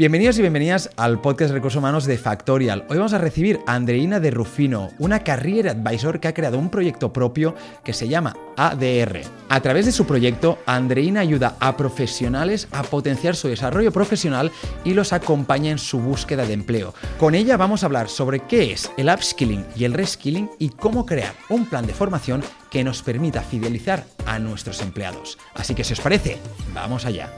Bienvenidos y bienvenidas al podcast de Recursos Humanos de Factorial. Hoy vamos a recibir a Andreina de Rufino, una career advisor que ha creado un proyecto propio que se llama ADR. A través de su proyecto, Andreina ayuda a profesionales a potenciar su desarrollo profesional y los acompaña en su búsqueda de empleo. Con ella vamos a hablar sobre qué es el upskilling y el reskilling y cómo crear un plan de formación que nos permita fidelizar a nuestros empleados. Así que si os parece, vamos allá.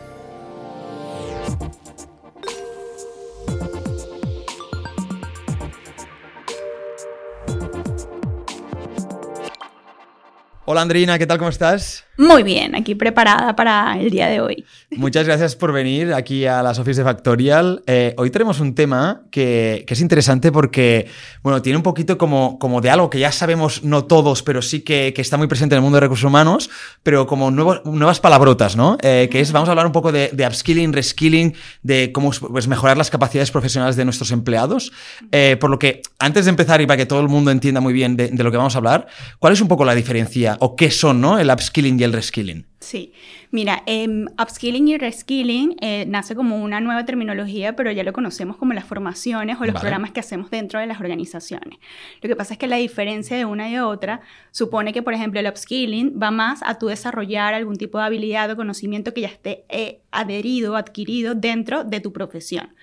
Hola Andreina, ¿qué tal? ¿Cómo estás? Muy bien, aquí preparada para el día de hoy. Muchas gracias por venir aquí a las oficinas de Factorial. Eh, hoy tenemos un tema que, es interesante porque, bueno, tiene un poquito como, como de algo que ya sabemos, no todos, pero sí que, está muy presente en el mundo de recursos humanos, pero como nuevas palabrotas, ¿no? Eh, que es, vamos a hablar un poco de, upskilling, reskilling, de cómo pues, mejorar las capacidades profesionales de nuestros empleados. Eh, por lo que, antes de empezar y para que todo el mundo entienda muy bien de, de lo que vamos a hablar, ¿cuál es un poco la diferencia o qué son, ¿no? El upskilling y el reskilling. Sí, mira, em, upskilling y reskilling eh, nace como una nueva terminología, pero ya lo conocemos como las formaciones o los programas que hacemos dentro de las organizaciones. Lo que pasa es que la diferencia de una y otra supone que, por ejemplo, el upskilling va más a tu desarrollar algún tipo de habilidad o conocimiento que ya esté eh, adherido, adquirido dentro de tu profesión.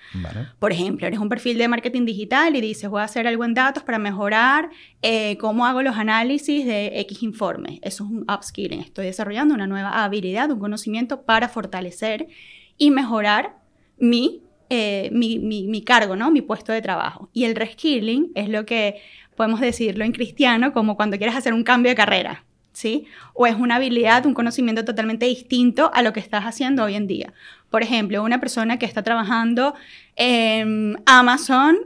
Por ejemplo, eres un perfil de marketing digital y dices, voy a hacer algo en datos para mejorar eh, cómo hago los análisis de X informes. Eso es un upskilling. Estoy desarrollando una nueva habilidad, un conocimiento para fortalecer y mejorar mi, eh, mi, mi, cargo, ¿no? mi puesto de trabajo. Y el reskilling es lo que podemos decirlo en cristiano como cuando quieres hacer un cambio de carrera. ¿Sí? O es una habilidad, un conocimiento totalmente distinto a lo que estás haciendo hoy en día. Por ejemplo, una persona que está trabajando en Amazon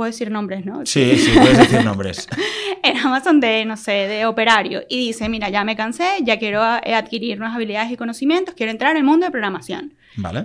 puedo decir nombres, ¿no? Sí, sí, puedes decir nombres. en Amazon de, no sé, de operario y dice, mira, ya me cansé, ya quiero eh, adquirir nuevas habilidades y conocimientos, quiero entrar en el mundo de programación.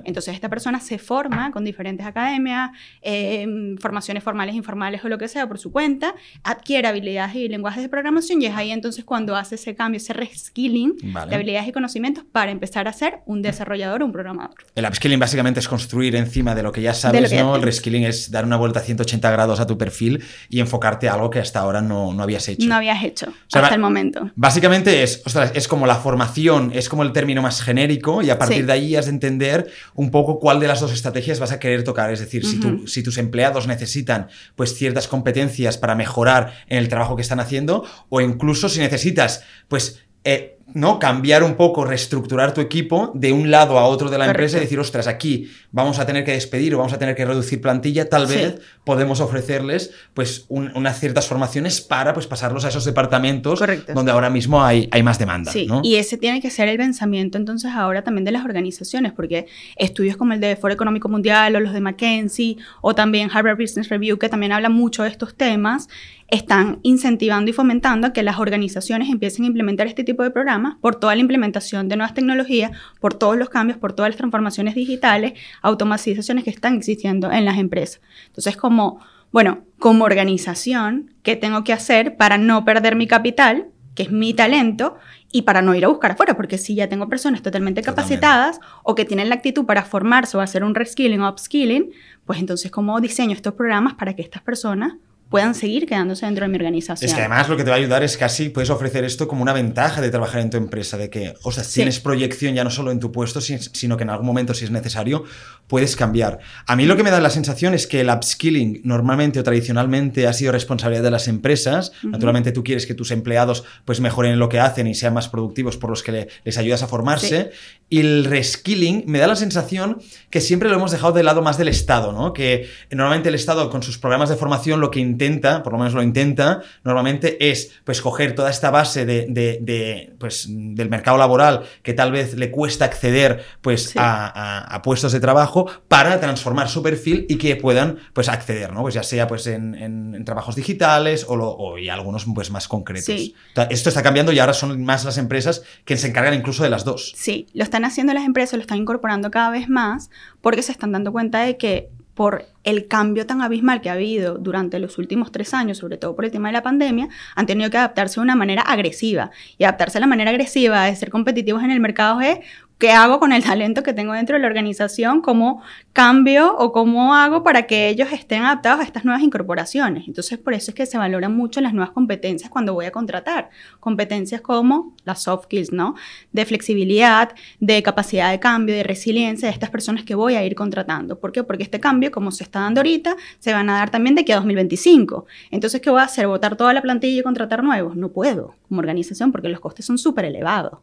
Entonces esta persona se forma con diferentes academias, em, formaciones formales, informales o lo que sea por su cuenta, adquiere habilidades y lenguajes de programación y es ahí entonces cuando hace ese cambio, ese reskilling de habilidades y conocimientos para empezar a ser un desarrollador o un programador. El upskilling básicamente es construir encima de lo que ya sabes, ¿no? El reskilling es dar una vuelta a 180 grados a tu perfil y enfocarte a algo que hasta ahora no, no habías hecho. No habías hecho hasta el momento. Básicamente es, es como la formación, es como el término más genérico y a partir de ahí has de entender un poco cuál de las dos estrategias vas a querer tocar. Es decir, si, si tus empleados necesitan pues, ciertas competencias para mejorar en el trabajo que están haciendo, o incluso si necesitas pues, eh, ¿no? Cambiar un poco, reestructurar tu equipo de un lado a otro de la empresa y decir, ostras, aquí vamos a tener que despedir o vamos a tener que reducir plantilla, tal vez podemos ofrecerles pues unas ciertas formaciones para pues pasarlos a esos departamentos donde ahora mismo hay, hay más demanda. Sí, y ese tiene que ser el pensamiento entonces ahora también de las organizaciones, porque estudios como el de Foro Económico Mundial o los de McKinsey o también Harvard Business Review, que también hablan mucho de estos temas, están incentivando y fomentando que las organizaciones empiecen a implementar este tipo de programas por toda la implementación de nuevas tecnologías, por todos los cambios, por todas las transformaciones digitales, automatizaciones que están existiendo en las empresas. Entonces, como, bueno, como organización, ¿qué tengo que hacer para no perder mi capital, que es mi talento, y para no ir a buscar afuera, porque si ya tengo personas totalmente capacitadas o que tienen la actitud para formarse o hacer un reskilling o upskilling, pues entonces, ¿cómo diseño estos programas para que estas personas puedan seguir quedándose dentro de mi organización. Es que además lo que te va a ayudar es casi puedes ofrecer esto como una ventaja de trabajar en tu empresa, de que, o sea, tienes proyección ya no solo en tu puesto, sino que en algún momento, si es necesario, puedes cambiar. A mí lo que me da la sensación es que el upskilling normalmente o tradicionalmente ha sido responsabilidad de las empresas. Naturalmente tú quieres que tus empleados pues mejoren en lo que hacen y sean más productivos por los que les ayudas a formarse. Y el reskilling me da la sensación que siempre lo hemos dejado de lado más del Estado, ¿no? Que normalmente el Estado con sus programas de formación lo que intenta, por lo menos lo intenta, normalmente es pues coger toda esta base de, pues, del mercado laboral que tal vez le cuesta acceder pues a, puestos de trabajo para transformar su perfil y que puedan pues acceder, ¿no? Pues ya sea pues en, trabajos digitales o, lo, y algunos pues más concretos. Esto está cambiando y ahora son más las empresas que se encargan incluso de las dos. Sí, lo están haciendo las empresas, lo están incorporando cada vez más porque se están dando cuenta de que por el cambio tan abismal que ha habido durante los últimos tres años, sobre todo por el tema de la pandemia, han tenido que adaptarse de una manera agresiva. Y adaptarse de la manera agresiva de ser competitivos en el mercado es ¿Qué hago con el talento que tengo dentro de la organización? ¿Cómo cambio o cómo hago para que ellos estén adaptados a estas nuevas incorporaciones? Entonces, por eso es que se valoran mucho las nuevas competencias cuando voy a contratar. Competencias como las soft skills, ¿no? De flexibilidad, de capacidad de cambio, de resiliencia de estas personas que voy a ir contratando. ¿Por qué? Porque este cambio, como se está dando ahorita, se van a dar también de aquí a 2025. Entonces, ¿qué voy a hacer? ¿Votar toda la plantilla y contratar nuevos? No puedo como organización porque los costes son súper elevados.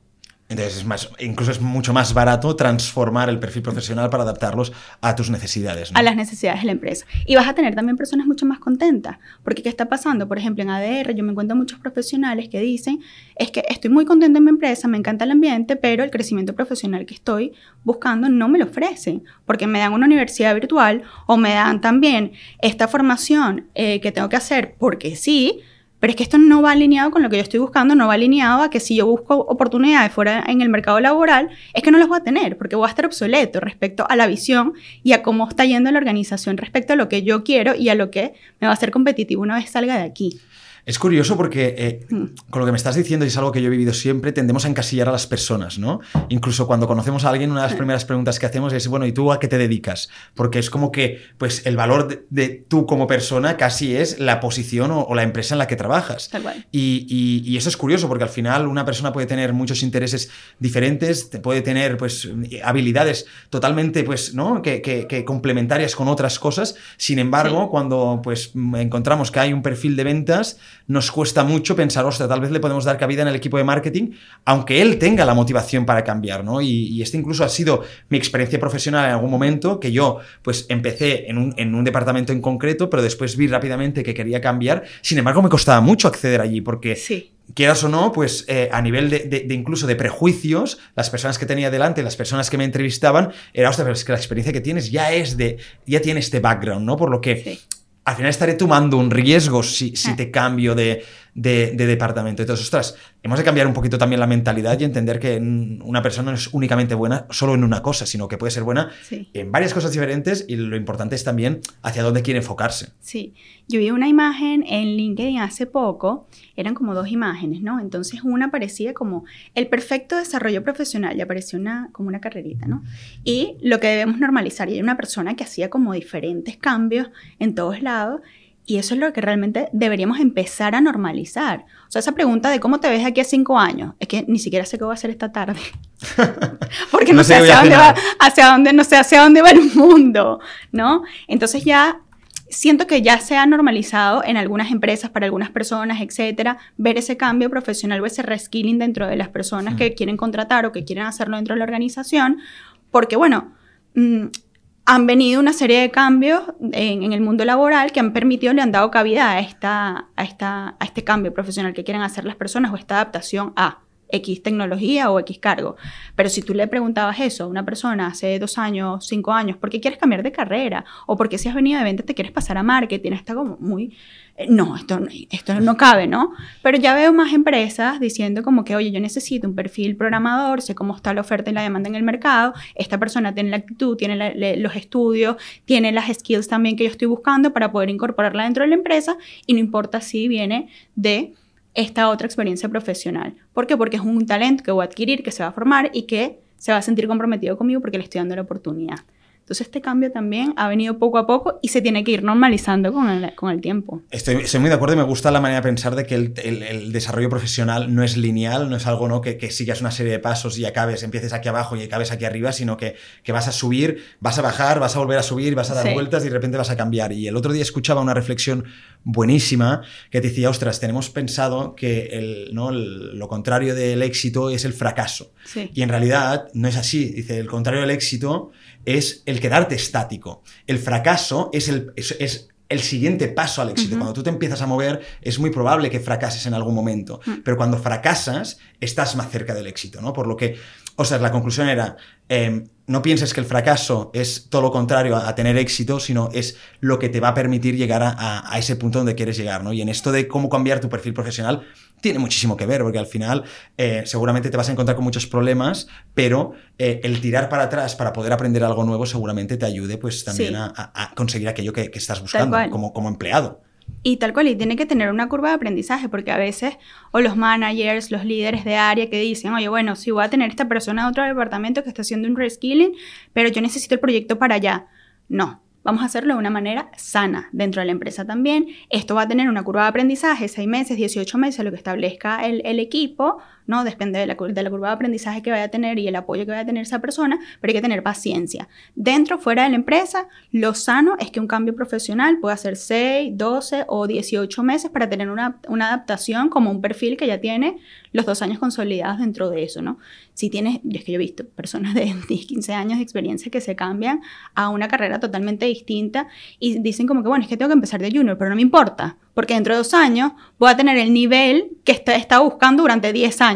Entonces, es más, incluso es mucho más barato transformar el perfil profesional para adaptarlos a tus necesidades. A las necesidades de la empresa. Y vas a tener también personas mucho más contentas. Porque, ¿qué está pasando? Por ejemplo, en ADR, yo me encuentro muchos profesionales que dicen: es que estoy muy contenta en mi empresa, me encanta el ambiente, pero el crecimiento profesional que estoy buscando no me lo ofrecen. Porque me dan una universidad virtual o me dan también esta formación eh, que tengo que hacer porque sí pero es que esto no va alineado con lo que yo estoy buscando, no va alineado a que si yo busco oportunidades fuera en el mercado laboral, es que no las voy a tener, porque voy a estar obsoleto respecto a la visión y a cómo está yendo la organización respecto a lo que yo quiero y a lo que me va a hacer competitivo una vez salga de aquí. Es curioso porque eh, mm. con lo que me estás diciendo, y es algo que yo he vivido siempre, tendemos a encasillar a las personas, ¿no? Incluso cuando conocemos a alguien, una de las primeras preguntas que hacemos es, bueno, ¿y tú a qué te dedicas? Porque es como que, pues, el valor de, tú como persona casi es la posición o, la empresa en la que trabajas. Y, y, eso es curioso porque al final una persona puede tener muchos intereses diferentes, puede tener, pues, habilidades totalmente, pues, ¿no? Que, que, complementarias con otras cosas. Sin embargo, cuando, pues, encontramos que hay un perfil de ventas, nos cuesta mucho pensar, ostras, tal vez le podemos dar cabida en el equipo de marketing, aunque él tenga la motivación para cambiar, ¿no? Y, este incluso ha sido mi experiencia profesional en algún momento, que yo, pues, empecé en un, departamento en concreto, pero después vi rápidamente que quería cambiar. Sin embargo, me costaba mucho acceder allí, porque quieras o no, pues eh, a nivel de, incluso de prejuicios, las personas que tenía delante, las personas que me entrevistaban, era, ostras, pero es que la experiencia que tienes ya es de, ya tiene este background, ¿no? Por lo que al final estaré tomando un riesgo si, si ah. te cambio de, de, departamento. Entonces, ostras, hemos de cambiar un poquito también la mentalidad y entender que una persona no es únicamente buena solo en una cosa, sino que puede ser buena en varias cosas diferentes y lo importante es también hacia dónde quiere enfocarse. Sí, yo vi una imagen en LinkedIn hace poco, eran como dos imágenes, ¿no? Entonces una parecía como el perfecto desarrollo profesional, y apareció una, como una carrerita, ¿no? Y lo que debemos normalizar, y era una persona que hacía como diferentes cambios en todos lados y eso es lo que realmente deberíamos empezar a normalizar. O sea, esa pregunta de cómo te ves aquí a cinco años, es que ni siquiera sé qué voy a hacer esta tarde. Porque no, sé hacia dónde, va, hacia dónde, no sé hacia dónde va el mundo, ¿no? Entonces ya siento que ya se ha normalizado en algunas empresas, para algunas personas, etcétera, ver ese cambio profesional o ese reskilling dentro de las personas que quieren contratar o que quieren hacerlo dentro de la organización, porque bueno, mm, han venido una serie de cambios en, el mundo laboral que han permitido, le han dado cabida a, esta, a, esta, a este cambio profesional que quieren hacer las personas o esta adaptación a X tecnología o X cargo. Pero si tú le preguntabas eso a una persona hace dos años, cinco años, ¿por qué quieres cambiar de carrera? O porque si has venido de venta te quieres pasar a marketing, está como muy eh, no, esto, esto no cabe, ¿no? Pero ya veo más empresas diciendo como que, oye, yo necesito un perfil programador, sé cómo está la oferta y la demanda en el mercado, esta persona tiene la actitud, tiene los estudios, tiene las skills también que yo estoy buscando para poder incorporarla dentro de la empresa y no importa si viene de esta otra experiencia profesional. ¿Por qué? Porque es un talento que voy a adquirir, que se va a formar y que se va a sentir comprometido conmigo porque le estoy dando la oportunidad. Entonces este cambio también ha venido poco a poco y se tiene que ir normalizando con el, con el tiempo. Estoy, muy de acuerdo y me gusta la manera de pensar de que el, el, desarrollo profesional no es lineal, no es algo ¿no? Que, que, sigas una serie de pasos y acabes, empieces aquí abajo y acabes aquí arriba, sino que, que, vas a subir, vas a bajar, vas a volver a subir, vas a dar vueltas y de repente vas a cambiar. Y el otro día escuchaba una reflexión buenísima que te decía, ostras, tenemos pensado que el, ¿no? lo contrario del éxito es el fracaso. Y en realidad no es así. Dice, el contrario del éxito es el quedarte estático. El fracaso es el, es, el siguiente paso al éxito. Cuando tú te empiezas a mover, es muy probable que fracases en algún momento. Mm. Pero cuando fracasas, estás más cerca del éxito, ¿no? Por lo que, o sea, la conclusión era, em, no pienses que el fracaso es todo lo contrario a, tener éxito, sino es lo que te va a permitir llegar a, a, ese punto donde quieres llegar, ¿no? Y en esto de cómo cambiar tu perfil profesional, tiene muchísimo que ver, porque al final eh, seguramente te vas a encontrar con muchos problemas, pero eh, el tirar para atrás para poder aprender algo nuevo seguramente te ayude pues también a, conseguir aquello que, estás buscando como, como empleado. Y tal cual, y tiene que tener una curva de aprendizaje, porque a veces, o los managers, los líderes de área que dicen, oye, bueno, si voy a tener esta persona de otro departamento que está haciendo un reskilling, pero yo necesito el proyecto para allá. No, Vamos a hacerlo de una manera sana dentro de la empresa también. Esto va a tener una curva de aprendizaje, 6 meses, 18 meses, lo que establezca el, el equipo, ¿no? Depende de la, de curva de aprendizaje que vaya a tener y el apoyo que vaya a tener esa persona, pero hay que tener paciencia. Dentro, fuera de la empresa, lo sano es que un cambio profesional pueda ser 6, 12 o 18 meses para tener una, adaptación como un perfil que ya tiene los dos años consolidados dentro de eso, ¿no? Si tienes, es que yo he visto personas de 10, 15 años de experiencia que se cambian a una carrera totalmente distinta y dicen como que, bueno, es que tengo que empezar de junior, pero no me importa, porque dentro de dos años voy a tener el nivel que está, buscando durante 10 años.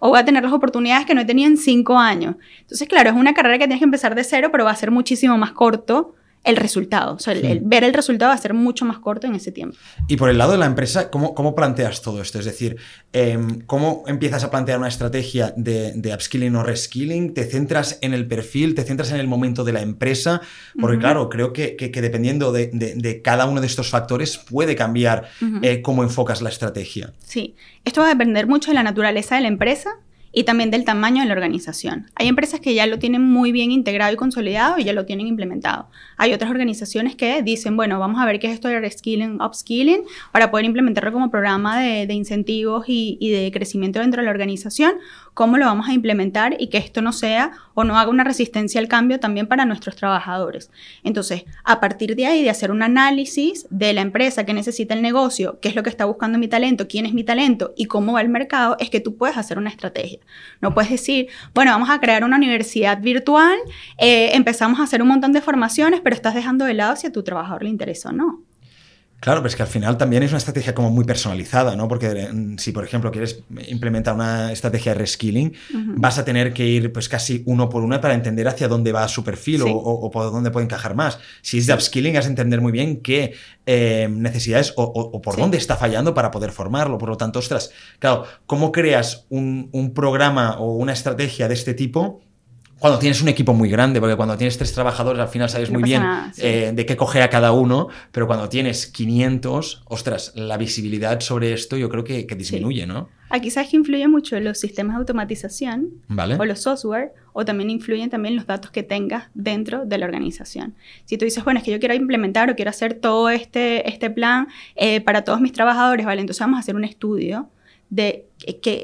O voy a tener las oportunidades que no he tenido en 5 años. Entonces, claro, es una carrera que tienes que empezar de cero, pero va a ser muchísimo más corto el resultado. O sea, el, ver el resultado va a ser mucho más corto en ese tiempo. Y por el lado de la empresa, ¿cómo, cómo planteas todo esto? Es decir, em, ¿cómo empiezas a plantear una estrategia de, de, upskilling o reskilling? ¿Te centras en el perfil? ¿Te centras en el momento de la empresa? Porque claro, creo que, que, dependiendo de, de, cada uno de estos factores puede cambiar eh, cómo enfocas la estrategia. Sí, esto va a depender mucho de la naturaleza de la empresa y también del tamaño de la organización. Hay empresas que ya lo tienen muy bien integrado y consolidado y ya lo tienen implementado. Hay otras organizaciones que dicen, bueno, vamos a ver qué es esto de reskilling, upskilling, para poder implementarlo como programa de, incentivos y, y, de crecimiento dentro de la organización, cómo lo vamos a implementar y que esto no sea o no haga una resistencia al cambio también para nuestros trabajadores. Entonces, a partir de ahí, de hacer un análisis de la empresa que necesita el negocio, qué es lo que está buscando mi talento, quién es mi talento y cómo va el mercado, es que tú puedes hacer una estrategia. No puedes decir, bueno, vamos a crear una universidad virtual, eh, empezamos a hacer un montón de formaciones, pero estás dejando de lado si a tu trabajador le interesa o no. Claro, pero es que al final también es una estrategia como muy personalizada, ¿no? Porque eh, si, por ejemplo, quieres implementar una estrategia de reskilling, vas a tener que ir pues casi uno por uno para entender hacia dónde va su perfil o, por dónde puede encajar más. Si es de upskilling, has de entender muy bien qué eh, necesidades o, por dónde está fallando para poder formarlo. Por lo tanto, ostras, claro, ¿cómo creas un, un programa o una estrategia de este tipo? Cuando tienes un equipo muy grande, porque cuando tienes tres trabajadores al final sabes muy bien eh, de qué coge a cada uno, pero cuando tienes 500, ostras, la visibilidad sobre esto yo creo que, disminuye, ¿no? Aquí sabes que influye mucho los sistemas de automatización o los software, o también influyen también los datos que tengas dentro de la organización. Si tú dices, bueno, es que yo quiero implementar o quiero hacer todo este, este plan eh, para todos mis trabajadores, ¿vale? Entonces vamos a hacer un estudio de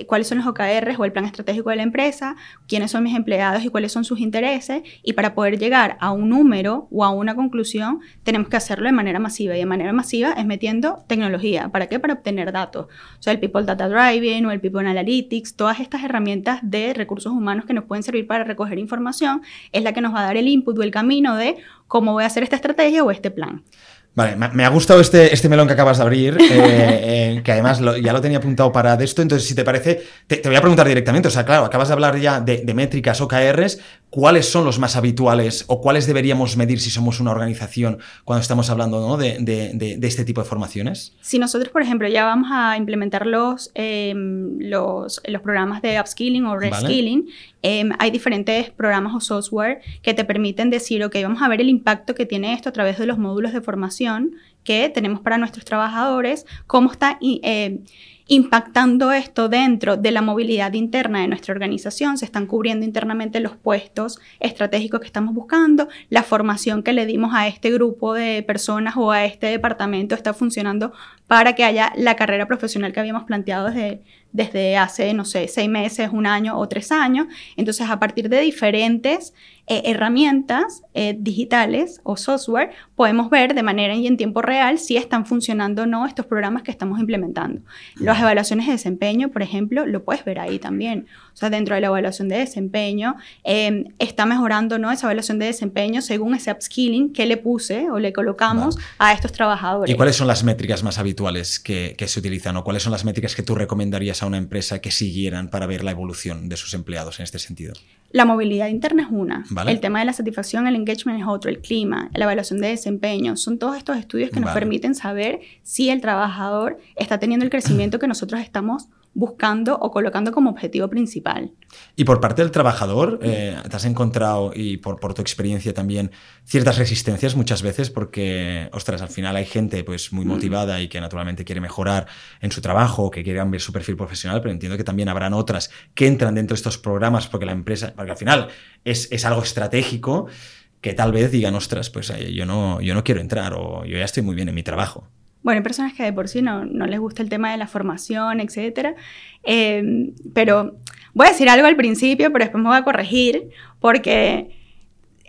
cuáles son los OKRs o el plan estratégico de la empresa, quiénes son mis empleados y cuáles son sus intereses. Y para poder llegar a un número o a una conclusión, tenemos que hacerlo de manera masiva. Y de manera masiva es metiendo tecnología. ¿Para qué? Para obtener datos. O sea, el People Data Driving o el People Analytics, todas estas herramientas de recursos humanos que nos pueden servir para recoger información, es la que nos va a dar el input o el camino de cómo voy a hacer esta estrategia o este plan. Vale, me ha gustado este, este melón que acabas de abrir, eh, eh, que además ya lo tenía apuntado para de esto, entonces si te parece, te, voy a preguntar directamente, o sea, claro, acabas de hablar ya de, de métricas OKRs, ¿cuáles son los más habituales o cuáles deberíamos medir si somos una organización cuando estamos hablando ¿no? de, de, de, este tipo de formaciones? Si nosotros, por ejemplo, ya vamos a implementar los, em, los, los, programas de upskilling o reskilling, em, hay diferentes programas o software que te permiten decir, ok, vamos a ver el impacto que tiene esto a través de los módulos de formación que tenemos para nuestros trabajadores, cómo está... Eh, impactando esto dentro de la movilidad interna de nuestra organización, se están cubriendo internamente los puestos estratégicos que estamos buscando, la formación que le dimos a este grupo de personas o a este departamento está funcionando para que haya la carrera profesional que habíamos planteado desde, desde hace, no sé, seis meses, un año o tres años. Entonces, a partir de diferentes eh, herramientas eh, digitales o software, podemos ver de manera y en tiempo real si están funcionando o no estos programas que estamos implementando. Las evaluaciones de desempeño, por ejemplo, lo puedes ver ahí también. O sea, dentro de la evaluación de desempeño, em, está mejorando no esa evaluación de desempeño según ese upskilling que le puse o le colocamos a estos trabajadores. ¿Y cuáles son las métricas más habituales que, que se utilizan o cuáles son las métricas que tú recomendarías a una empresa que siguieran para ver la evolución de sus empleados en este sentido? La movilidad interna es una. El tema de la satisfacción, el engagement es otro, el clima, la evaluación de desempeño. Son todos estos estudios que nos permiten saber si el trabajador está teniendo el crecimiento que nosotros estamos buscando o colocando como objetivo principal. Y por parte del trabajador, eh, ¿te has encontrado, y por, por, tu experiencia también, ciertas resistencias muchas veces? Porque, ostras, al final hay gente pues, muy mm. motivada y que naturalmente quiere mejorar en su trabajo, que quiere cambiar su perfil profesional, pero entiendo que también habrán otras que entran dentro de estos programas porque la empresa, porque al final es, es algo estratégico que tal vez digan, ostras, pues yo no, yo no quiero entrar o yo ya estoy muy bien en mi trabajo. Bueno, hay personas que de por sí no, no les gusta el tema de la formación, etc. Em, pero voy a decir algo al principio, pero después me voy a corregir, porque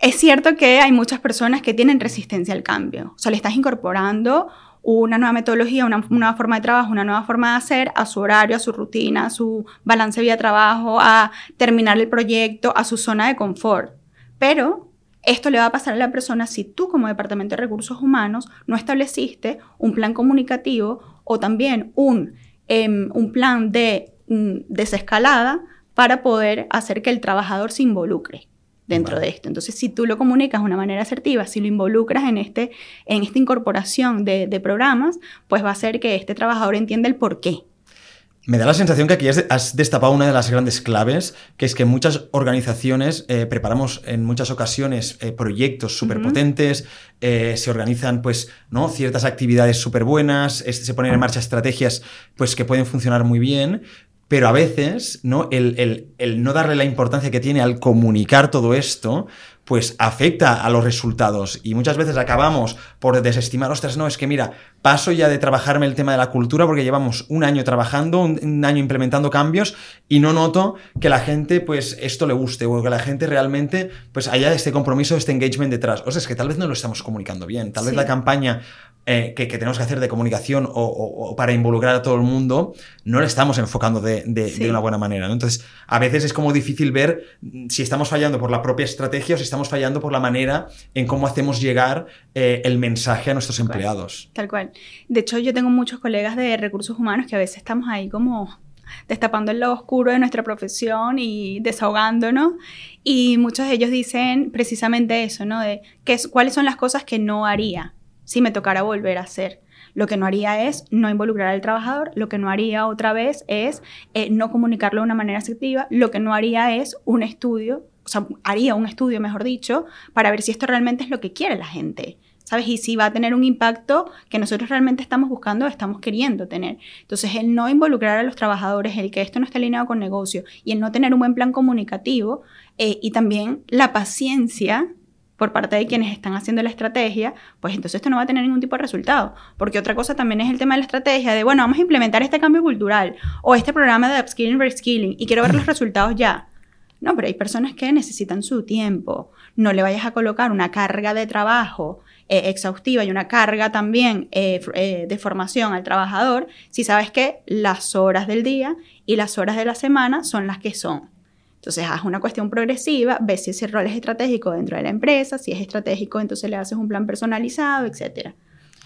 es cierto que hay muchas personas que tienen resistencia al cambio. O sea, le estás incorporando una nueva metodología, una nueva forma de trabajo, una nueva forma de hacer a su horario, a su rutina, a su balance vida-trabajo, a terminar el proyecto, a su zona de confort. Pero esto le va a pasar a la persona si tú como Departamento de Recursos Humanos no estableciste un plan comunicativo o también un, em, un plan de mm, desescalada para poder hacer que el trabajador se involucre dentro de esto. Entonces, si tú lo comunicas de una manera asertiva, si lo involucras en, este, en esta incorporación de, de programas, pues va a hacer que este trabajador entienda el por qué. Me da la sensación que aquí has destapado una de las grandes claves, que es que muchas organizaciones eh, preparamos en muchas ocasiones eh, proyectos súper potentes, eh, se organizan pues, ¿no? ciertas actividades súper buenas, se ponen en marcha estrategias pues, que pueden funcionar muy bien, pero a veces ¿no? El, el, no darle la importancia que tiene al comunicar todo esto, pues afecta a los resultados. Y muchas veces acabamos por desestimar, ostras, no, es que mira, paso ya de trabajarme el tema de la cultura porque llevamos un año trabajando, un, año implementando cambios y no noto que la gente, pues, esto le guste o que la gente realmente, pues, haya este compromiso, este engagement detrás. O sea, es que tal vez no lo estamos comunicando bien. Tal vez la campaña eh, que, tenemos que hacer de comunicación o, para involucrar a todo el mundo, no le estamos enfocando de, una buena manera. Entonces, a veces es como difícil ver si estamos fallando por la propia estrategia o si estamos fallando por la manera en cómo hacemos llegar eh, el mensaje a nuestros empleados. Tal cual. De hecho, yo tengo muchos colegas de recursos humanos que a veces estamos ahí como destapando el lado oscuro de nuestra profesión y desahogándonos. Y muchos de ellos dicen precisamente eso, ¿no? De qué cuáles son las cosas que no haría si me tocara volver a hacer. Lo que no haría es no involucrar al trabajador, lo que no haría otra vez es eh, no comunicarlo de una manera asertiva, lo que no haría es un estudio, o sea, haría un estudio, mejor dicho, para ver si esto realmente es lo que quiere la gente. ¿Sabes? Y si va a tener un impacto que nosotros realmente estamos buscando, estamos queriendo tener. Entonces, el no involucrar a los trabajadores, el que esto no esté alineado con negocio y el no tener un buen plan comunicativo eh, y también la paciencia por parte de quienes están haciendo la estrategia, pues entonces esto no va a tener ningún tipo de resultado. Porque otra cosa también es el tema de la estrategia de, bueno, vamos a implementar este cambio cultural o este programa de upskilling, reskilling y quiero ver los resultados ya. No, pero hay personas que necesitan su tiempo. No le vayas a colocar una carga de trabajo eh, exhaustiva y una carga también eh, eh, de formación al trabajador si sabes que las horas del día y las horas de la semana son las que son. Entonces, haz una cuestión progresiva, ves si ese rol es estratégico dentro de la empresa, si es estratégico, entonces le haces un plan personalizado, etcétera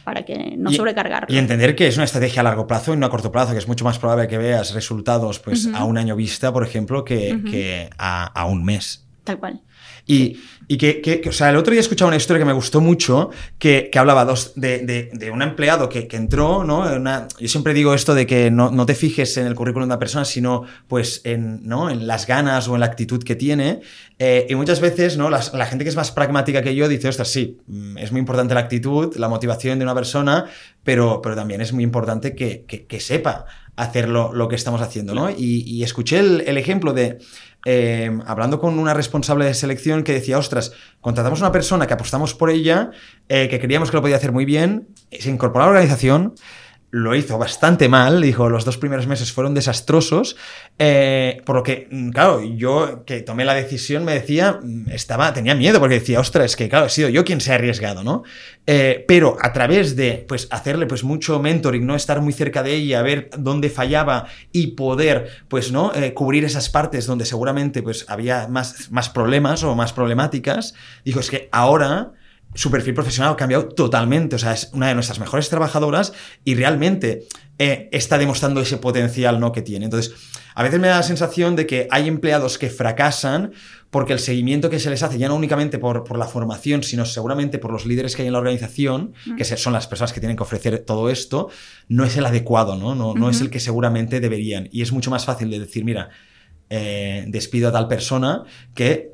para que no sobrecargar. Y entender que es una estrategia a largo plazo y no a corto plazo, que es mucho más probable que veas resultados pues, a un año vista, por ejemplo, que, que a, a, un mes. Tal cual. Y, y que, o sea, el otro día he escuchado una historia que me gustó mucho, que, que hablaba dos, de, de, de, un empleado que, que entró, ¿no? Una, yo siempre digo esto de que no, no, te fijes en el currículum de una persona, sino pues en, ¿no? en las ganas o en la actitud que tiene. Eh, y muchas veces, ¿no? La, la, gente que es más pragmática que yo dice, ostras, sí, mm, es muy importante la actitud, la motivación de una persona, pero, pero también es muy importante que, sepa hacer lo, lo, que estamos haciendo, ¿no? Y, y escuché el, el ejemplo de eh, hablando con una responsable de selección que decía, ostras, contratamos a una persona que apostamos por ella, eh, que creíamos que lo podía hacer muy bien, se incorporó a la organización, lo hizo bastante mal, dijo, los dos primeros meses fueron desastrosos, eh, por lo que, mm, claro, yo que tomé la decisión me decía, mm, estaba, tenía miedo porque decía, ostras, es que claro, he sido yo quien se ha arriesgado, ¿no? Eh, pero a través de, pues, hacerle pues mucho mentoring, ¿no? Estar muy cerca de ella, ver dónde fallaba y poder, pues, ¿no? Eh, cubrir esas partes donde seguramente, pues, había más, más problemas o más problemáticas, dijo, es que ahora su perfil profesional ha cambiado totalmente. O sea, es una de nuestras mejores trabajadoras y realmente eh, está demostrando ese potencial ¿no? que tiene. Entonces, a veces me da la sensación de que hay empleados que fracasan porque el seguimiento que se les hace, ya no únicamente por, por la formación, sino seguramente por los líderes que hay en la organización, que son las personas que tienen que ofrecer todo esto, no es el adecuado, ¿no? No, no es el que seguramente deberían. Y es mucho más fácil de decir, mira, eh, despido a tal persona que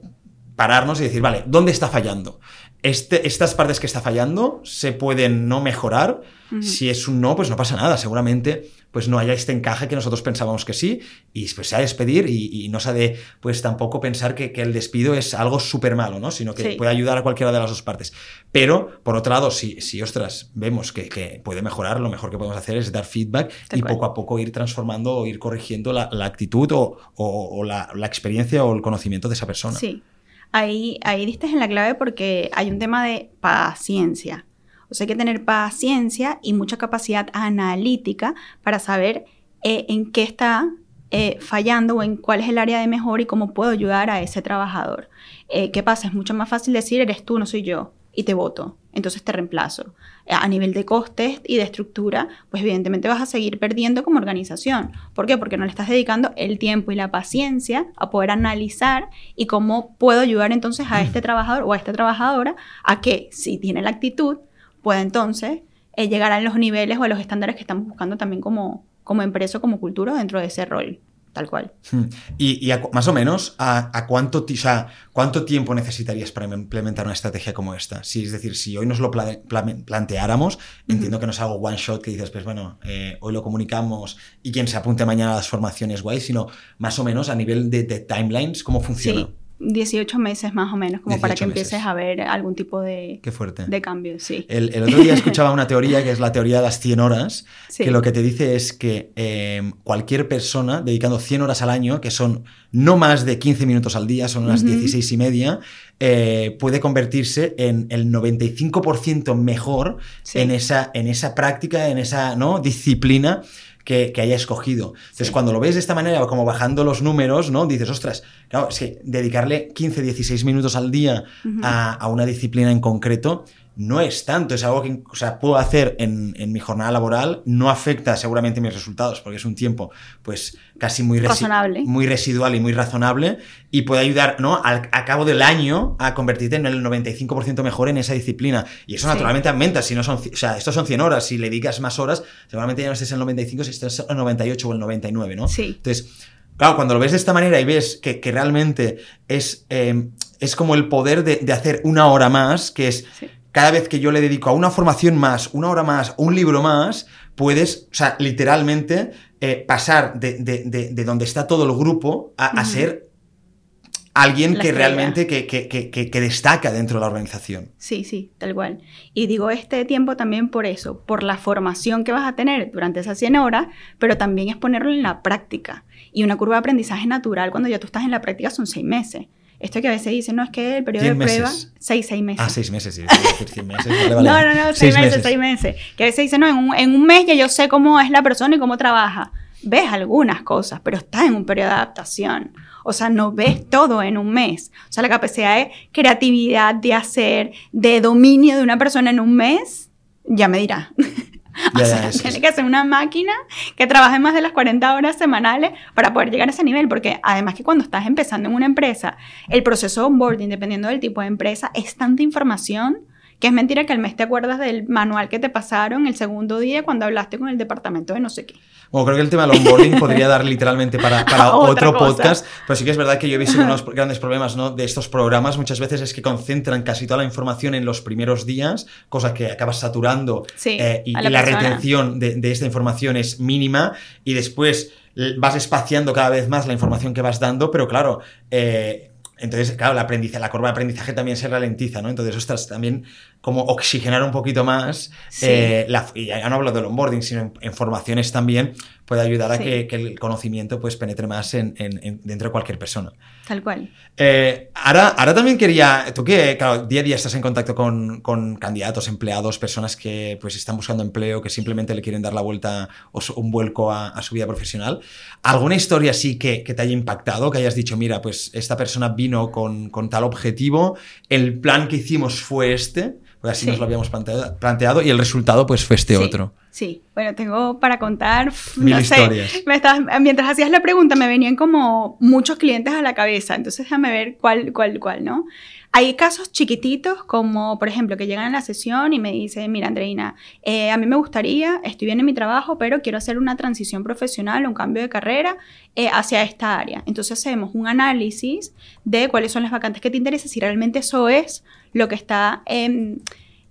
pararnos y decir, vale, ¿dónde está fallando? Este, estas partes que está fallando se pueden no mejorar. Si es un no, pues no pasa nada. Seguramente pues no haya este encaje que nosotros pensábamos que sí y pues se ha de despedir y, no se ha de pues tampoco pensar que, el despido es algo súper malo, ¿no? Sino que puede ayudar a cualquiera de las dos partes. Pero, por otro lado, si, si ostras, vemos que, puede mejorar, lo mejor que podemos hacer es dar feedback y poco a poco ir transformando o ir corrigiendo la, actitud o, la, la experiencia o el conocimiento de esa persona. Sí ahí, ahí diste en la clave porque hay un tema de paciencia. O sea, hay que tener paciencia y mucha capacidad analítica para saber eh, en qué está eh, fallando o en cuál es el área de mejor y cómo puedo ayudar a ese trabajador. Eh, ¿Qué pasa? Es mucho más fácil decir, eres tú, no soy yo y te voto, entonces te reemplazo. A nivel de costes y de estructura, pues evidentemente vas a seguir perdiendo como organización. ¿Por qué? Porque no le estás dedicando el tiempo y la paciencia a poder analizar y cómo puedo ayudar entonces a este trabajador o a esta trabajadora a que, si tiene la actitud, pueda entonces eh, llegar a los niveles o a los estándares que estamos buscando también como, como empresa o como cultura dentro de ese rol tal cual. Hmm. Y, más o menos, ¿a, cuánto, cuánto tiempo necesitarías para implementar una estrategia como esta? Si, es decir, si hoy nos lo planteáramos, entiendo que no es algo one shot que dices, pues bueno, eh, hoy lo comunicamos y quien se apunte mañana a las formaciones guay, sino más o menos a nivel de, timelines, ¿cómo funciona? 18 meses más o menos, como para que empieces a ver algún tipo de, Qué fuerte. de cambio, sí. El, otro día escuchaba una teoría que es la teoría de las 100 horas, que lo que te dice es que em, cualquier persona dedicando 100 horas al año, que son no más de 15 minutos al día, son unas 16 y media, eh, puede convertirse en el 95% mejor en, esa, en esa práctica, en esa ¿no? disciplina que, haya escogido. Entonces, cuando lo ves de esta manera, como bajando los números, ¿no? Dices, ostras, claro, es que dedicarle 15, 16 minutos al día a, a, una disciplina en concreto no es tanto, es algo que o sea, puedo hacer en, mi jornada laboral, no afecta seguramente mis resultados, porque es un tiempo pues casi muy, muy residual y muy razonable, y puede ayudar ¿no? Al, a cabo del año a convertirte en el 95% mejor en esa disciplina. Y eso naturalmente aumenta, si no son, o sea, estos son 100 horas, si le dedicas más horas, seguramente ya no estés en el 95, si estás en el 98 o el 99, ¿no? Sí. Entonces, claro, cuando lo ves de esta manera y ves que, realmente es, eh, es como el poder de, hacer una hora más, que es cada vez que yo le dedico a una formación más, una hora más, un libro más, puedes, o sea, literalmente eh, pasar de, donde está todo el grupo a, ser alguien que realmente que, que, destaca dentro de la organización. Sí, sí, tal cual. Y digo este tiempo también por eso, por la formación que vas a tener durante esas 100 horas, pero también es ponerlo en la práctica. Y una curva de aprendizaje natural cuando ya tú estás en la práctica son seis meses. Esto que a veces dicen, no, es que el periodo de prueba, seis, seis meses. Ah, seis meses, sí. meses. no, no, no, seis, meses, seis meses. Que a veces dicen, no, en un, en un mes ya yo sé cómo es la persona y cómo trabaja. Ves algunas cosas, pero estás en un periodo de adaptación. O sea, no ves todo en un mes. O sea, la capacidad de creatividad, de hacer, de dominio de una persona en un mes, ya me dirá. o sea, tiene que ser una máquina que trabaje más de las 40 horas semanales para poder llegar a ese nivel, porque además que cuando estás empezando en una empresa, el proceso de onboarding, dependiendo del tipo de empresa, es tanta información que es mentira que al mes te acuerdas del manual que te pasaron el segundo día cuando hablaste con el departamento de no sé qué. Bueno, creo que el tema del onboarding podría dar literalmente para, otro podcast, pero sí que es verdad que yo he visto unos grandes problemas ¿no? de estos programas muchas veces es que concentran casi toda la información en los primeros días, cosa que acabas saturando eh, y, la, retención de, esta información es mínima y después vas espaciando cada vez más la información que vas dando, pero claro, eh, entonces, claro, la, la curva de aprendizaje también se ralentiza, ¿no? Entonces, ostras, también como oxigenar un poquito más, eh, y ya no hablo del onboarding, sino en, formaciones también, puede ayudar a que, el conocimiento pues penetre más en, dentro de cualquier persona. Tal cual. Eh, ahora, ahora también quería, tú que claro, día a día estás en contacto con, candidatos, empleados, personas que pues están buscando empleo, que simplemente le quieren dar la vuelta o un vuelco a, su vida profesional, ¿alguna historia así que, te haya impactado, que hayas dicho, mira, pues esta persona vino con, con tal objetivo, el plan que hicimos fue este? Así nos lo habíamos planteado, y el resultado pues fue este otro. Sí, bueno, tengo para contar mil historias. mientras hacías la pregunta me venían como muchos clientes a la cabeza, entonces déjame ver cuál, cuál, cuál, ¿no? Hay casos chiquititos como, por ejemplo, que llegan a la sesión y me dicen, mira, Andreina, eh, a mí me gustaría, estoy bien en mi trabajo, pero quiero hacer una transición profesional, un cambio de carrera eh, hacia esta área. Entonces hacemos un análisis de cuáles son las vacantes que te interesan, si realmente eso es lo que está en,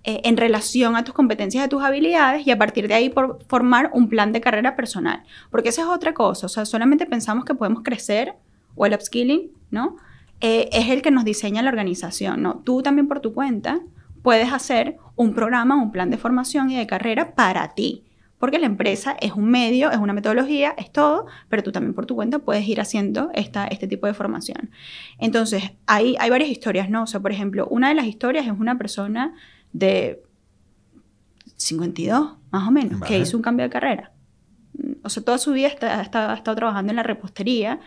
eh, en relación a tus competencias a tus habilidades y a partir de ahí formar un plan de carrera personal. Porque esa es otra cosa, o sea, solamente pensamos que podemos crecer o el upskilling, ¿no? Eh, es el que nos diseña la organización, ¿no? Tú también por tu cuenta puedes hacer un programa, un plan de formación y de carrera para ti porque la empresa es un medio, es una metodología, es todo, pero tú también por tu cuenta puedes ir haciendo esta, este tipo de formación. Entonces, hay, hay varias historias, ¿no? O sea, por ejemplo, una de las historias es una persona de 52, más o menos, que hizo un cambio de carrera o sea, toda su vida ha estado trabajando en la repostería,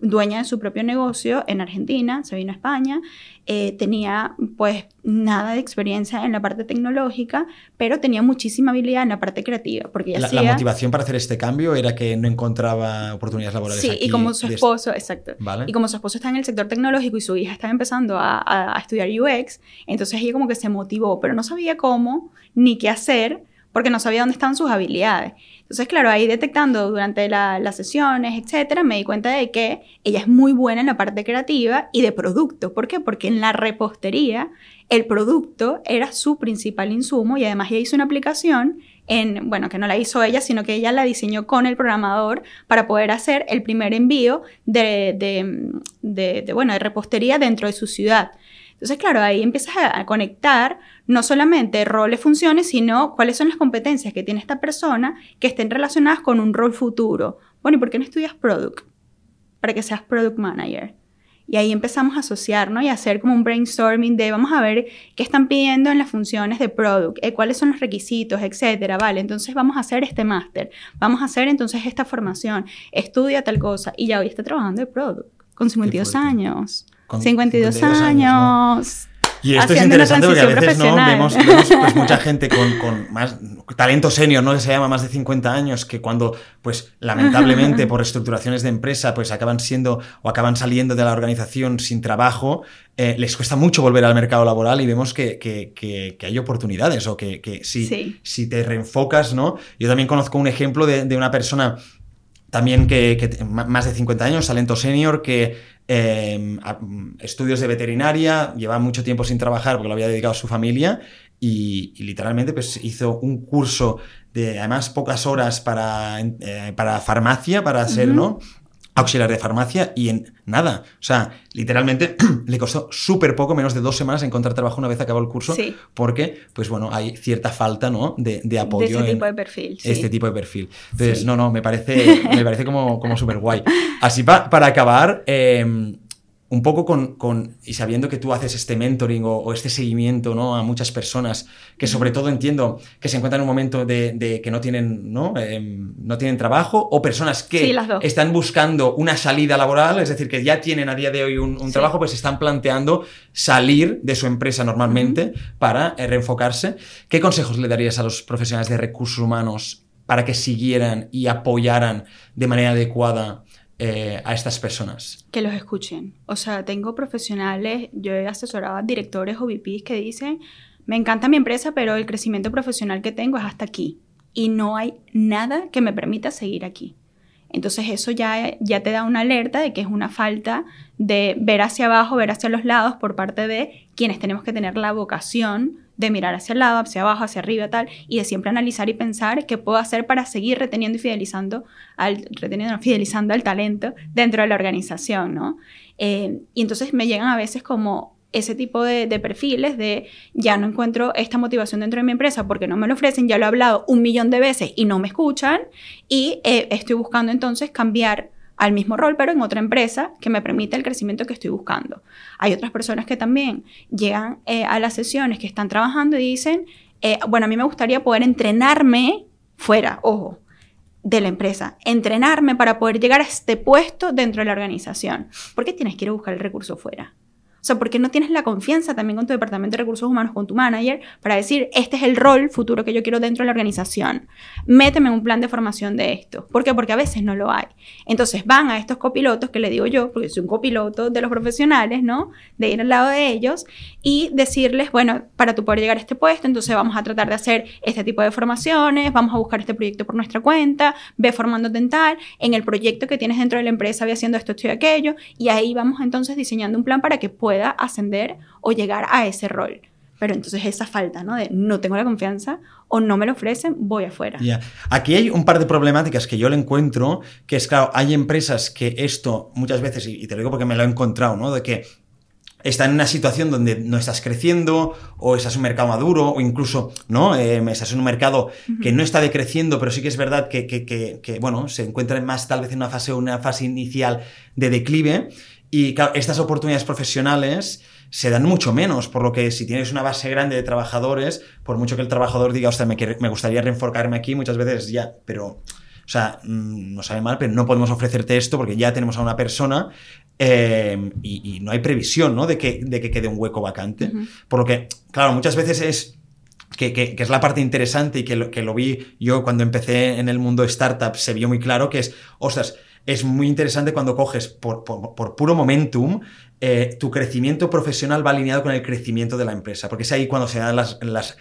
dueña de su propio negocio en Argentina, se vino a España, eh, tenía pues nada de experiencia en la parte tecnológica, pero tenía muchísima habilidad en la parte creativa. Porque la, motivación para hacer este cambio era que no encontraba oportunidades laborales. Sí, y como su esposo, exacto. Y como su esposo está en el sector tecnológico y su hija estaba empezando a, a estudiar UX, entonces ella como que se motivó, pero no sabía cómo ni qué hacer porque no sabía dónde estaban sus habilidades. Entonces, claro, ahí detectando durante las sesiones, etcétera, me di cuenta de que ella es muy buena en la parte creativa y de producto. ¿Por qué? Porque en la repostería el producto era su principal insumo y además ella hizo una aplicación en, bueno, que no la hizo ella, sino que ella la diseñó con el programador para poder hacer el primer envío de, de, de bueno, de repostería dentro de su ciudad. Entonces, claro, ahí empiezas a conectar no solamente roles, funciones, sino cuáles son las competencias que tiene esta persona que estén relacionadas con un rol futuro. Bueno, ¿y por qué no estudias product? Para que seas product manager. Y ahí empezamos a asociarnos y a hacer como un brainstorming de vamos a ver qué están pidiendo en las funciones de product, eh, cuáles son los requisitos, etcétera, vale. Entonces vamos a hacer este máster, vamos a hacer entonces esta formación, estudia tal cosa y ya hoy está trabajando de product con 52 años. 52, años. Y esto es interesante porque a veces ¿no? vemos, pues, mucha gente con, más talento senior, ¿no? se llama más de 50 años, que cuando, pues lamentablemente por reestructuraciones de empresa, pues acaban siendo o acaban saliendo de la organización sin trabajo, eh, les cuesta mucho volver al mercado laboral y vemos que, que, hay oportunidades o que, si, si te reenfocas, ¿no? Yo también conozco un ejemplo de, de una persona también que, más de 50 años, talento senior, que eh, estudios de veterinaria, lleva mucho tiempo sin trabajar porque lo había dedicado a su familia y, literalmente pues hizo un curso de además pocas horas para, eh, para farmacia, para ser, ¿no? Auxiliar de farmacia y en nada. O sea, literalmente le costó súper poco, menos de dos semanas encontrar trabajo una vez acabó el curso, porque, pues bueno, hay cierta falta, ¿no? De, de apoyo. De este tipo de perfil. Este tipo de perfil. Entonces, no, no, me parece, me parece como, como súper guay. Así para acabar, eh, un poco con, y sabiendo que tú haces este mentoring o, este seguimiento ¿no? a muchas personas que sobre todo entiendo que se encuentran en un momento de, que no tienen, ¿no? Em, no tienen trabajo o personas que están buscando una salida laboral, es decir, que ya tienen a día de hoy un, trabajo, pues están planteando salir de su empresa normalmente para eh, reenfocarse. ¿Qué consejos le darías a los profesionales de recursos humanos para que siguieran y apoyaran de manera adecuada eh, a estas personas? Que los escuchen. O sea, tengo profesionales, yo he asesorado a directores o VPs que dicen, me encanta mi empresa, pero el crecimiento profesional que tengo es hasta aquí y no hay nada que me permita seguir aquí. Entonces eso ya, ya te da una alerta de que es una falta de ver hacia abajo, ver hacia los lados por parte de quienes tenemos que tener la vocación de mirar hacia el lado, hacia abajo, hacia arriba, tal, y de siempre analizar y pensar qué puedo hacer para seguir reteniendo y fidelizando al, reteniendo, fidelizando al talento dentro de la organización, ¿no? Eh, y entonces me llegan a veces como ese tipo de, perfiles de ya no encuentro esta motivación dentro de mi empresa porque no me lo ofrecen, ya lo he hablado un millón de veces y no me escuchan y eh, estoy buscando entonces cambiar al mismo rol, pero en otra empresa que me permita el crecimiento que estoy buscando. Hay otras personas que también llegan eh, a las sesiones que están trabajando y dicen, eh, bueno, a mí me gustaría poder entrenarme fuera, ojo, de la empresa, entrenarme para poder llegar a este puesto dentro de la organización. ¿Por qué tienes que ir a buscar el recurso fuera? Sea, porque no tienes la confianza también con tu departamento de recursos humanos, con tu manager, para decir, este es el rol futuro que yo quiero dentro de la organización. Méteme en un plan de formación de esto. ¿Por qué? Porque a veces no lo hay. Entonces van a estos copilotos, que le digo yo, porque soy un copiloto de los profesionales, ¿no? De ir al lado de ellos y decirles, bueno, para tú poder llegar a este puesto, entonces vamos a tratar de hacer este tipo de formaciones, vamos a buscar este proyecto por nuestra cuenta, ve formándote en tal, en el proyecto que tienes dentro de la empresa, ve haciendo esto, esto y aquello, y ahí vamos entonces diseñando un plan para que puedas pueda ascender o llegar a ese rol. Pero entonces esa falta, ¿no? De no tengo la confianza o no me lo ofrecen, voy afuera. Aquí hay un par de problemáticas que yo le encuentro, que es claro, hay empresas que esto muchas veces, y te lo digo porque me lo he encontrado, ¿no? De que están en una situación donde no estás creciendo o estás en un mercado maduro o incluso no eh, estás en un mercado que no está decreciendo pero sí que es verdad que, que, que, bueno se encuentran más tal vez en una fase una fase inicial de declive y claro, estas oportunidades profesionales se dan mucho menos, por lo que si tienes una base grande de trabajadores, por mucho que el trabajador diga, sea, me, me gustaría reenfocarme aquí, muchas veces ya, pero, o sea, mm, no sabe mal, pero no podemos ofrecerte esto porque ya tenemos a una persona eh, y, no hay previsión, ¿no? De que, de que quede un hueco vacante. Por lo que, claro, muchas veces es... Que, que, que, es la parte interesante y que lo, que lo vi yo cuando empecé en el mundo startup, se vio muy claro, que es, ostras, es muy interesante cuando coges por, puro momentum, eh, tu crecimiento profesional va alineado con el crecimiento de la empresa, porque es ahí cuando se dan las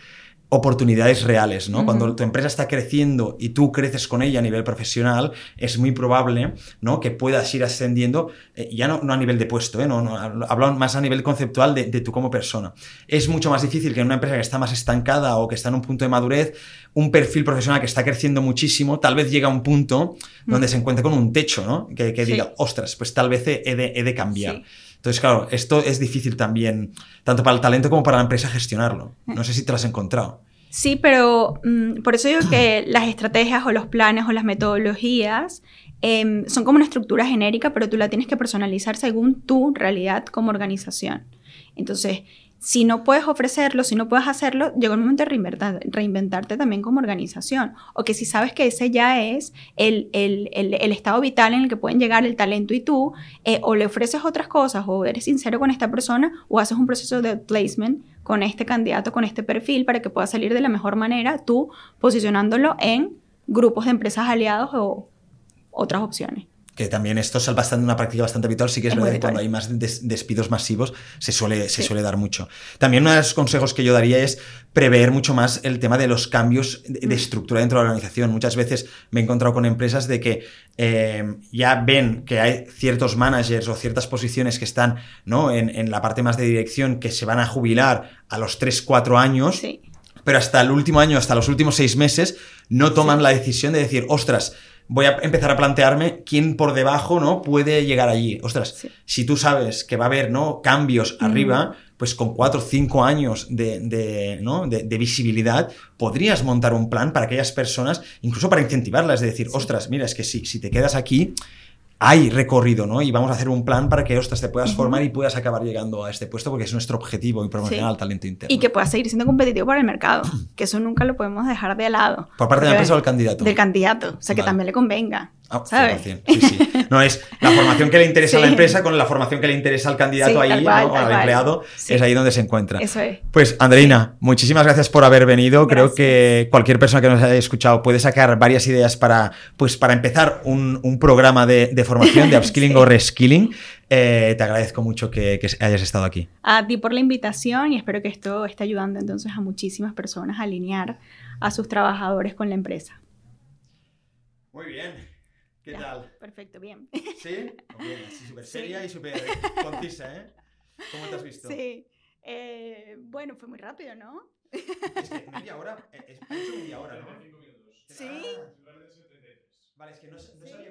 oportunidades reales, ¿no? Cuando tu empresa está creciendo y tú creces con ella a nivel profesional, es muy probable, ¿no? Que puedas ir ascendiendo, eh, ya no, a nivel de puesto, ¿eh? No, hablo más a nivel conceptual de, de, tú como persona. Es mucho más difícil que en una empresa que está más estancada o que está en un punto de madurez, un perfil profesional que está creciendo muchísimo, tal vez llega a un punto donde se encuentre con un techo, ¿no? Que, diga, ostras, pues tal vez he de, he de cambiar. Entonces, claro, esto es difícil también, tanto para el talento como para la empresa gestionarlo. No sé si te lo has encontrado. Sí, pero mm, por eso digo que las estrategias o los planes o las metodologías em, son como una estructura genérica, pero tú la tienes que personalizar según tu realidad como organización. Entonces, si no puedes ofrecerlo, si no puedes hacerlo, llega el momento de reinventarte también como organización. O que si sabes que ese ya es el, estado vital en el que pueden llegar el talento y tú, eh, o le ofreces otras cosas, o eres sincero con esta persona, o haces un proceso de placement con este candidato, con este perfil, para que pueda salir de la mejor manera, tú posicionándolo en grupos de empresas aliados o otras opciones que también esto es bastante, una práctica bastante habitual, sí que es, verdad que cuando hay más despidos masivos se suele, se suele dar mucho. También uno de los consejos que yo daría es prever mucho más el tema de los cambios de, mm. estructura dentro de la organización. Muchas veces me he encontrado con empresas de que eh, ya ven que hay ciertos managers o ciertas posiciones que están ¿no? en, en, la parte más de dirección que se van a jubilar a los 3, 4 años. Pero hasta el último año, hasta los últimos seis meses, no toman la decisión de decir, ostras, voy a empezar a plantearme quién por debajo ¿no? puede llegar allí. Ostras, si tú sabes que va a haber ¿no? cambios arriba, pues con cuatro o cinco años de, de, ¿no? de, visibilidad, podrías montar un plan para aquellas personas, incluso para incentivarlas, de decir, ostras, mira, es que si, si te quedas aquí, hay recorrido, ¿no? Y vamos a hacer un plan para que, ostras, te puedas formar y puedas acabar llegando a este puesto porque es nuestro objetivo y promocionar el talento interno. Y que puedas seguir siendo competitivo para el mercado, que eso nunca lo podemos dejar de lado. ¿Por parte de la empresa o del candidato? Del candidato, o sea, que también le convenga. Ah. Sí, sí. No es la formación que le interesa a la empresa con la formación que le interesa al candidato ahí, ¿no? al empleado, es ahí donde se encuentra. Eso es. Pues, Andreina, muchísimas gracias por haber venido. Creo que cualquier persona que nos haya escuchado puede sacar varias ideas para, pues, para empezar un, un programa de, de, formación, de upskilling o reskilling. Eh, te agradezco mucho que, que, hayas estado aquí. A ti por la invitación y espero que esto esté ayudando entonces a muchísimas personas a alinear a sus trabajadores con la empresa. Muy bien. ¿Qué tal? Perfecto, bien. ¿Sí? Bien, súper seria y súper concisa, ¿eh? ¿Cómo te has visto? Sí. Eh, bueno, fue muy rápido, ¿no? Es que media hora, eh, es, hecho media hora, ¿no? Sí. Vale, es que no, no sabía